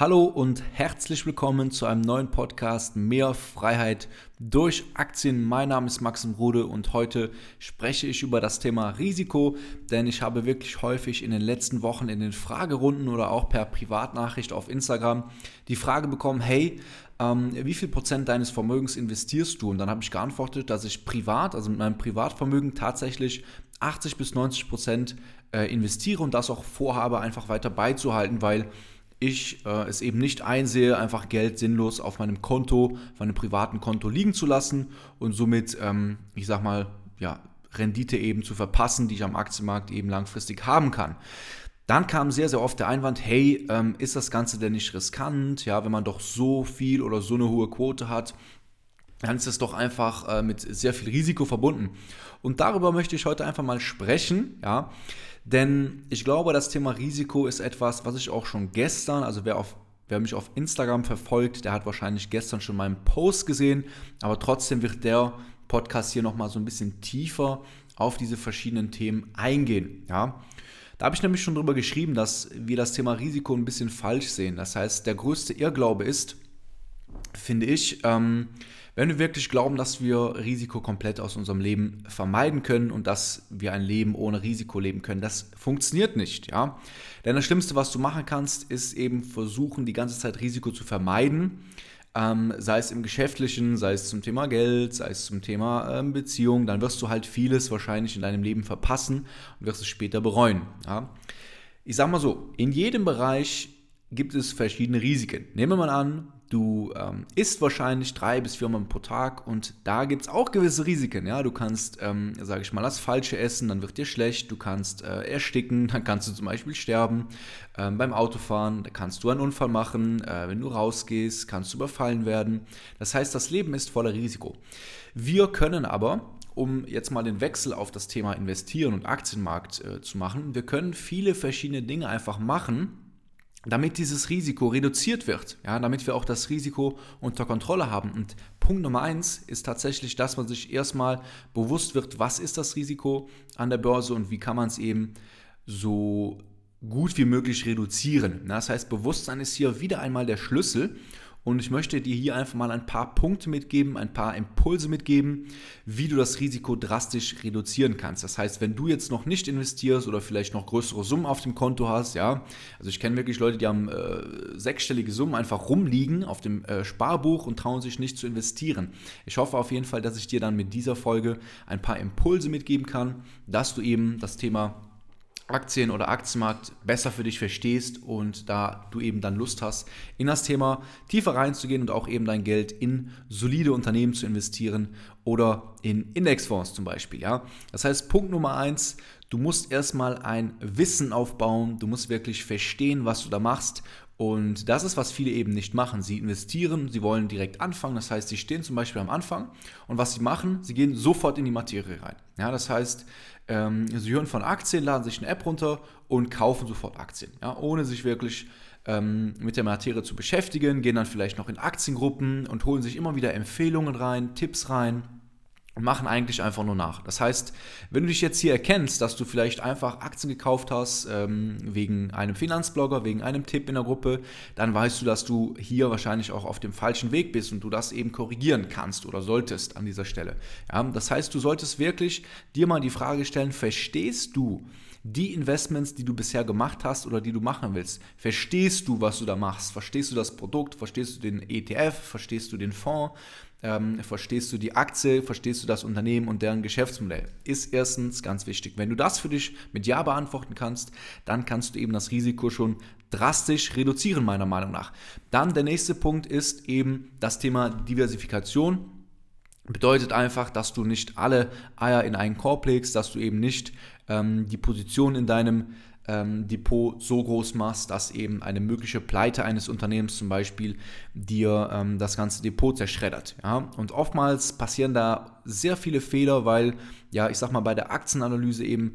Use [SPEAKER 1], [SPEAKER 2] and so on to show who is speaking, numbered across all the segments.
[SPEAKER 1] Hallo und herzlich willkommen zu einem neuen Podcast Mehr Freiheit durch Aktien. Mein Name ist Maxim Rude und heute spreche ich über das Thema Risiko, denn ich habe wirklich häufig in den letzten Wochen in den Fragerunden oder auch per Privatnachricht auf Instagram die Frage bekommen, hey, ähm, wie viel Prozent deines Vermögens investierst du? Und dann habe ich geantwortet, dass ich privat, also mit meinem Privatvermögen tatsächlich 80 bis 90 Prozent äh, investiere und das auch vorhabe, einfach weiter beizuhalten, weil ich äh, es eben nicht einsehe, einfach Geld sinnlos auf meinem Konto, auf meinem privaten Konto liegen zu lassen und somit, ähm, ich sag mal, ja, Rendite eben zu verpassen, die ich am Aktienmarkt eben langfristig haben kann. Dann kam sehr, sehr oft der Einwand, hey, ähm, ist das Ganze denn nicht riskant? Ja, wenn man doch so viel oder so eine hohe Quote hat, dann ist es doch einfach äh, mit sehr viel Risiko verbunden. Und darüber möchte ich heute einfach mal sprechen, ja. Denn ich glaube, das Thema Risiko ist etwas, was ich auch schon gestern, also wer, auf, wer mich auf Instagram verfolgt, der hat wahrscheinlich gestern schon meinen Post gesehen, aber trotzdem wird der Podcast hier nochmal so ein bisschen tiefer auf diese verschiedenen Themen eingehen. Ja? Da habe ich nämlich schon drüber geschrieben, dass wir das Thema Risiko ein bisschen falsch sehen. Das heißt, der größte Irrglaube ist, finde ich, ähm, wenn wir wirklich glauben, dass wir Risiko komplett aus unserem Leben vermeiden können und dass wir ein Leben ohne Risiko leben können, das funktioniert nicht, ja. Denn das Schlimmste, was du machen kannst, ist eben versuchen, die ganze Zeit Risiko zu vermeiden. Ähm, sei es im Geschäftlichen, sei es zum Thema Geld, sei es zum Thema ähm, Beziehung, dann wirst du halt vieles wahrscheinlich in deinem Leben verpassen und wirst es später bereuen. Ja? Ich sag mal so, in jedem Bereich gibt es verschiedene Risiken. Nehmen wir mal an, Du ähm, isst wahrscheinlich drei bis viermal pro Tag und da gibt es auch gewisse Risiken. Ja? Du kannst, ähm, sage ich mal, das Falsche essen, dann wird dir schlecht. Du kannst äh, ersticken, dann kannst du zum Beispiel sterben. Ähm, beim Autofahren da kannst du einen Unfall machen. Äh, wenn du rausgehst, kannst du überfallen werden. Das heißt, das Leben ist voller Risiko. Wir können aber um jetzt mal den Wechsel auf das Thema Investieren und Aktienmarkt äh, zu machen. Wir können viele verschiedene Dinge einfach machen, damit dieses Risiko reduziert wird, ja, damit wir auch das Risiko unter Kontrolle haben. Und Punkt Nummer eins ist tatsächlich, dass man sich erstmal bewusst wird, was ist das Risiko an der Börse und wie kann man es eben so gut wie möglich reduzieren. Das heißt, Bewusstsein ist hier wieder einmal der Schlüssel und ich möchte dir hier einfach mal ein paar Punkte mitgeben, ein paar Impulse mitgeben, wie du das Risiko drastisch reduzieren kannst. Das heißt, wenn du jetzt noch nicht investierst oder vielleicht noch größere Summen auf dem Konto hast, ja, also ich kenne wirklich Leute, die haben äh, sechsstellige Summen einfach rumliegen auf dem äh, Sparbuch und trauen sich nicht zu investieren. Ich hoffe auf jeden Fall, dass ich dir dann mit dieser Folge ein paar Impulse mitgeben kann, dass du eben das Thema Aktien oder Aktienmarkt besser für dich verstehst und da du eben dann Lust hast, in das Thema tiefer reinzugehen und auch eben dein Geld in solide Unternehmen zu investieren oder in Indexfonds zum Beispiel. Ja? Das heißt, Punkt Nummer eins, du musst erstmal ein Wissen aufbauen, du musst wirklich verstehen, was du da machst und das ist, was viele eben nicht machen. Sie investieren, sie wollen direkt anfangen. Das heißt, sie stehen zum Beispiel am Anfang und was sie machen, sie gehen sofort in die Materie rein. Ja, das heißt, ähm, sie hören von Aktien, laden sich eine App runter und kaufen sofort Aktien, ja, ohne sich wirklich ähm, mit der Materie zu beschäftigen, gehen dann vielleicht noch in Aktiengruppen und holen sich immer wieder Empfehlungen rein, Tipps rein und machen eigentlich einfach nur nach. Das heißt, wenn du dich jetzt hier erkennst, dass du vielleicht einfach Aktien gekauft hast ähm, wegen einem Finanzblogger, wegen einem Tipp in der Gruppe, dann weißt du, dass du hier wahrscheinlich auch auf dem falschen Weg bist und du das eben korrigieren kannst oder solltest an dieser Stelle. Ja, das heißt, du solltest wirklich dir mal die Frage stellen, verstehst du, die Investments, die du bisher gemacht hast oder die du machen willst, verstehst du, was du da machst? Verstehst du das Produkt? Verstehst du den ETF? Verstehst du den Fonds? Ähm, verstehst du die Aktie? Verstehst du das Unternehmen und deren Geschäftsmodell? Ist erstens ganz wichtig. Wenn du das für dich mit Ja beantworten kannst, dann kannst du eben das Risiko schon drastisch reduzieren, meiner Meinung nach. Dann der nächste Punkt ist eben das Thema Diversifikation. Bedeutet einfach, dass du nicht alle Eier in einen Korb legst, dass du eben nicht ähm, die Position in deinem ähm, Depot so groß machst, dass eben eine mögliche Pleite eines Unternehmens zum Beispiel dir ähm, das ganze Depot zerschreddert. Ja? Und oftmals passieren da sehr viele Fehler, weil, ja, ich sag mal, bei der Aktienanalyse eben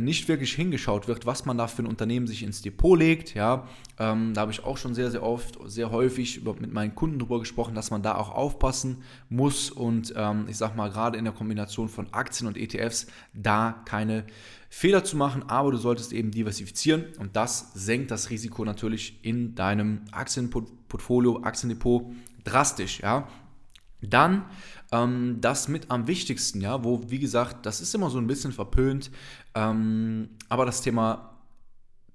[SPEAKER 1] nicht wirklich hingeschaut wird, was man da für ein Unternehmen sich ins Depot legt. Ja, ähm, da habe ich auch schon sehr, sehr oft, sehr häufig mit meinen Kunden darüber gesprochen, dass man da auch aufpassen muss und ähm, ich sage mal gerade in der Kombination von Aktien und ETFs da keine Fehler zu machen, aber du solltest eben diversifizieren und das senkt das Risiko natürlich in deinem Aktienportfolio, Aktiendepot drastisch. Ja. Dann ähm, das mit am wichtigsten, ja, wo, wie gesagt, das ist immer so ein bisschen verpönt, ähm, aber das Thema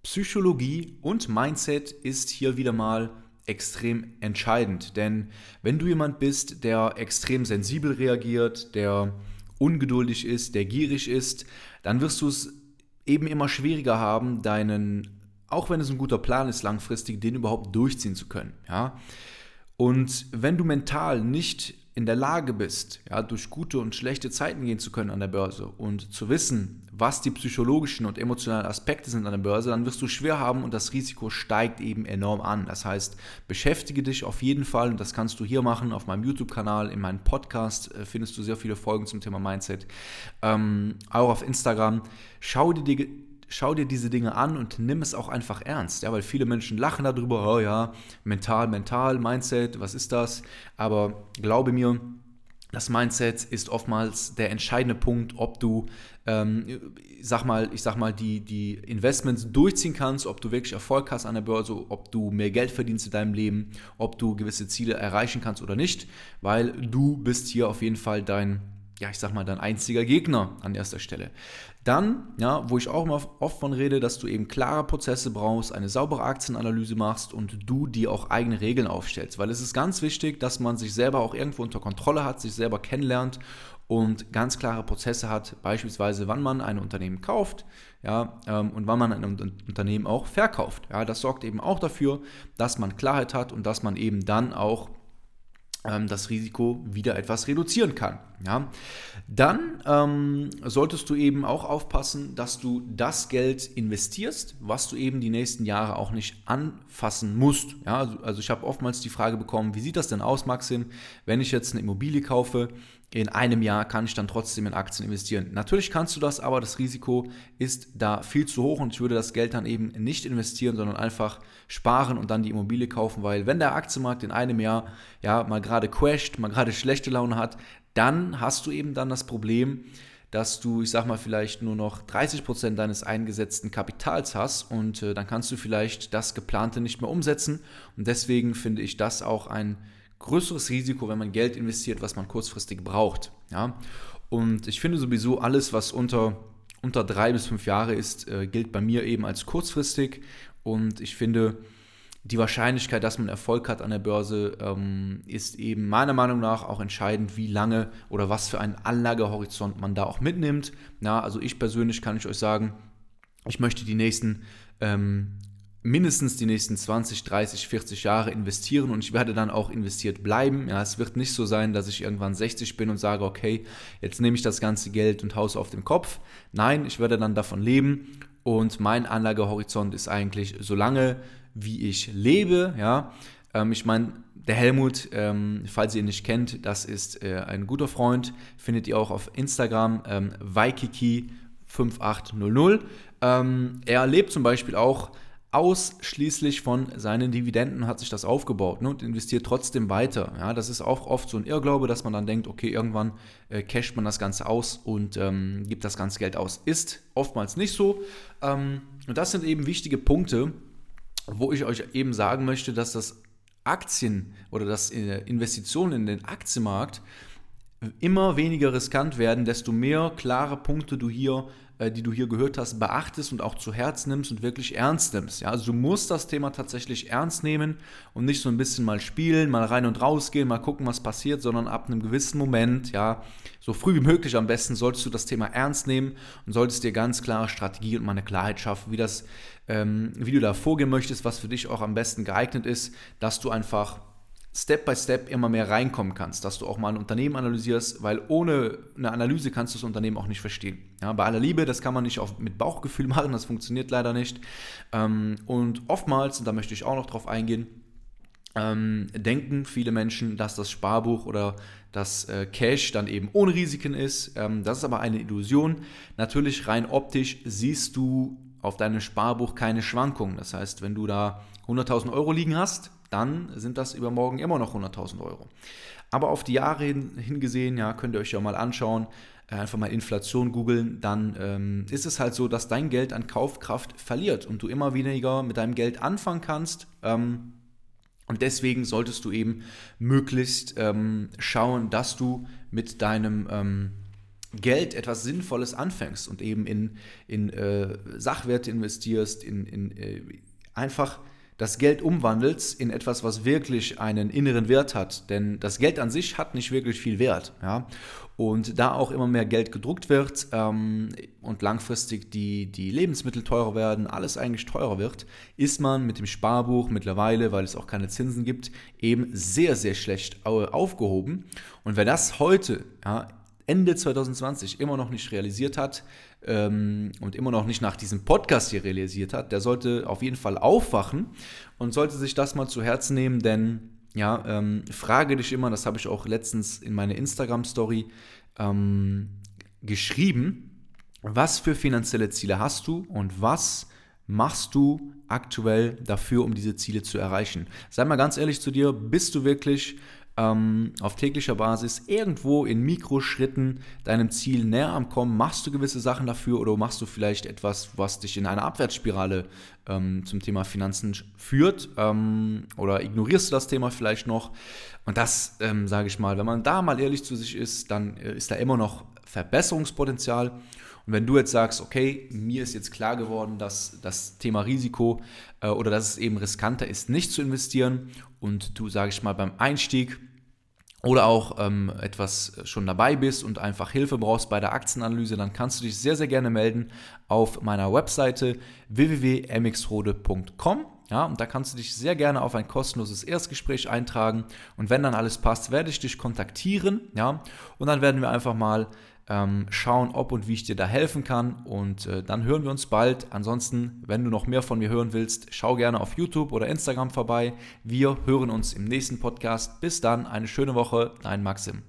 [SPEAKER 1] Psychologie und Mindset ist hier wieder mal extrem entscheidend. Denn wenn du jemand bist, der extrem sensibel reagiert, der ungeduldig ist, der gierig ist, dann wirst du es eben immer schwieriger haben, deinen, auch wenn es ein guter Plan ist, langfristig, den überhaupt durchziehen zu können. Ja? Und wenn du mental nicht in der Lage bist, ja, durch gute und schlechte Zeiten gehen zu können an der Börse und zu wissen, was die psychologischen und emotionalen Aspekte sind an der Börse, dann wirst du schwer haben und das Risiko steigt eben enorm an. Das heißt, beschäftige dich auf jeden Fall und das kannst du hier machen auf meinem YouTube-Kanal, in meinem Podcast äh, findest du sehr viele Folgen zum Thema Mindset, ähm, auch auf Instagram. Schau dir die schau dir diese Dinge an und nimm es auch einfach ernst. Ja, weil viele Menschen lachen darüber, oh ja, mental, mental, Mindset, was ist das? Aber glaube mir, das Mindset ist oftmals der entscheidende Punkt, ob du, ähm, sag mal, ich sag mal, die, die Investments durchziehen kannst, ob du wirklich Erfolg hast an der Börse, ob du mehr Geld verdienst in deinem Leben, ob du gewisse Ziele erreichen kannst oder nicht, weil du bist hier auf jeden Fall dein ja, ich sag mal, dein einziger Gegner an erster Stelle. Dann, ja, wo ich auch immer oft von rede, dass du eben klare Prozesse brauchst, eine saubere Aktienanalyse machst und du dir auch eigene Regeln aufstellst. Weil es ist ganz wichtig, dass man sich selber auch irgendwo unter Kontrolle hat, sich selber kennenlernt und ganz klare Prozesse hat, beispielsweise wann man ein Unternehmen kauft ja, ähm, und wann man ein Unternehmen auch verkauft. Ja, das sorgt eben auch dafür, dass man Klarheit hat und dass man eben dann auch das Risiko wieder etwas reduzieren kann. Ja? Dann ähm, solltest du eben auch aufpassen, dass du das Geld investierst, was du eben die nächsten Jahre auch nicht anfassen musst. Ja? Also, also ich habe oftmals die Frage bekommen, wie sieht das denn aus, Maxim, wenn ich jetzt eine Immobilie kaufe, in einem Jahr kann ich dann trotzdem in Aktien investieren. Natürlich kannst du das, aber das Risiko ist da viel zu hoch und ich würde das Geld dann eben nicht investieren, sondern einfach sparen und dann die Immobilie kaufen, weil wenn der Aktienmarkt in einem Jahr ja mal gerade crasht, mal gerade schlechte Laune hat, dann hast du eben dann das Problem, dass du, ich sag mal, vielleicht nur noch 30% deines eingesetzten Kapitals hast und äh, dann kannst du vielleicht das Geplante nicht mehr umsetzen. Und deswegen finde ich das auch ein größeres Risiko, wenn man Geld investiert, was man kurzfristig braucht. Ja? Und ich finde sowieso alles, was unter, unter drei bis fünf Jahre ist, äh, gilt bei mir eben als kurzfristig. Und ich finde, die Wahrscheinlichkeit, dass man Erfolg hat an der Börse, ähm, ist eben meiner Meinung nach auch entscheidend, wie lange oder was für einen Anlagehorizont man da auch mitnimmt. Ja, also ich persönlich kann ich euch sagen, ich möchte die nächsten ähm, mindestens die nächsten 20, 30, 40 Jahre investieren und ich werde dann auch investiert bleiben. Ja, es wird nicht so sein, dass ich irgendwann 60 bin und sage, okay, jetzt nehme ich das ganze Geld und haus auf den Kopf. Nein, ich werde dann davon leben und mein Anlagehorizont ist eigentlich so lange, wie ich lebe. Ja, ähm, ich meine, der Helmut, ähm, falls ihr ihn nicht kennt, das ist äh, ein guter Freund, findet ihr auch auf Instagram, ähm, Waikiki5800. Ähm, er lebt zum Beispiel auch ausschließlich von seinen Dividenden hat sich das aufgebaut ne, und investiert trotzdem weiter. Ja, das ist auch oft so ein Irrglaube, dass man dann denkt, okay, irgendwann äh, casht man das Ganze aus und ähm, gibt das ganze Geld aus. Ist oftmals nicht so. Ähm, und das sind eben wichtige Punkte, wo ich euch eben sagen möchte, dass das Aktien oder das äh, Investitionen in den Aktienmarkt immer weniger riskant werden, desto mehr klare Punkte du hier die du hier gehört hast, beachtest und auch zu Herz nimmst und wirklich ernst nimmst. Ja? Also du musst das Thema tatsächlich ernst nehmen und nicht so ein bisschen mal spielen, mal rein und raus gehen, mal gucken, was passiert, sondern ab einem gewissen Moment, ja, so früh wie möglich am besten, solltest du das Thema ernst nehmen und solltest dir ganz klare Strategie und mal eine Klarheit schaffen, wie das, ähm, wie du da vorgehen möchtest, was für dich auch am besten geeignet ist, dass du einfach Step by Step immer mehr reinkommen kannst, dass du auch mal ein Unternehmen analysierst, weil ohne eine Analyse kannst du das Unternehmen auch nicht verstehen. Ja, bei aller Liebe, das kann man nicht auf, mit Bauchgefühl machen, das funktioniert leider nicht. Ähm, und oftmals, und da möchte ich auch noch drauf eingehen, ähm, denken viele Menschen, dass das Sparbuch oder das äh, Cash dann eben ohne Risiken ist. Ähm, das ist aber eine Illusion. Natürlich rein optisch siehst du auf deinem Sparbuch keine Schwankungen. Das heißt, wenn du da 100.000 Euro liegen hast, dann sind das übermorgen immer noch 100.000 Euro. Aber auf die Jahre hin, hingesehen, ja, könnt ihr euch ja mal anschauen, äh, einfach mal Inflation googeln, dann ähm, ist es halt so, dass dein Geld an Kaufkraft verliert und du immer weniger mit deinem Geld anfangen kannst. Ähm, und deswegen solltest du eben möglichst ähm, schauen, dass du mit deinem ähm, Geld etwas Sinnvolles anfängst und eben in, in äh, Sachwerte investierst, in, in äh, einfach das Geld umwandelst in etwas, was wirklich einen inneren Wert hat. Denn das Geld an sich hat nicht wirklich viel Wert. Ja? Und da auch immer mehr Geld gedruckt wird ähm, und langfristig die, die Lebensmittel teurer werden, alles eigentlich teurer wird, ist man mit dem Sparbuch mittlerweile, weil es auch keine Zinsen gibt, eben sehr, sehr schlecht aufgehoben. Und wer das heute ja, Ende 2020 immer noch nicht realisiert hat ähm, und immer noch nicht nach diesem Podcast hier realisiert hat, der sollte auf jeden Fall aufwachen und sollte sich das mal zu Herzen nehmen, denn ja, ähm, frage dich immer, das habe ich auch letztens in meine Instagram-Story ähm, geschrieben, was für finanzielle Ziele hast du und was machst du aktuell dafür, um diese Ziele zu erreichen? Sei mal ganz ehrlich zu dir, bist du wirklich ähm, auf täglicher Basis irgendwo in Mikroschritten deinem Ziel näher am Kommen? Machst du gewisse Sachen dafür oder machst du vielleicht etwas, was dich in eine Abwärtsspirale ähm, zum Thema Finanzen führt? Ähm, oder ignorierst du das Thema vielleicht noch? Und das, ähm, sage ich mal, wenn man da mal ehrlich zu sich ist, dann äh, ist da immer noch Verbesserungspotenzial. Und wenn du jetzt sagst, okay, mir ist jetzt klar geworden, dass das Thema Risiko äh, oder dass es eben riskanter ist, nicht zu investieren und du, sage ich mal, beim Einstieg oder auch ähm, etwas schon dabei bist und einfach Hilfe brauchst bei der Aktienanalyse, dann kannst du dich sehr, sehr gerne melden auf meiner Webseite www.mxrode.com. Ja, und da kannst du dich sehr gerne auf ein kostenloses Erstgespräch eintragen. Und wenn dann alles passt, werde ich dich kontaktieren. Ja, und dann werden wir einfach mal ähm, schauen, ob und wie ich dir da helfen kann. Und äh, dann hören wir uns bald. Ansonsten, wenn du noch mehr von mir hören willst, schau gerne auf YouTube oder Instagram vorbei. Wir hören uns im nächsten Podcast. Bis dann, eine schöne Woche, dein Maxim.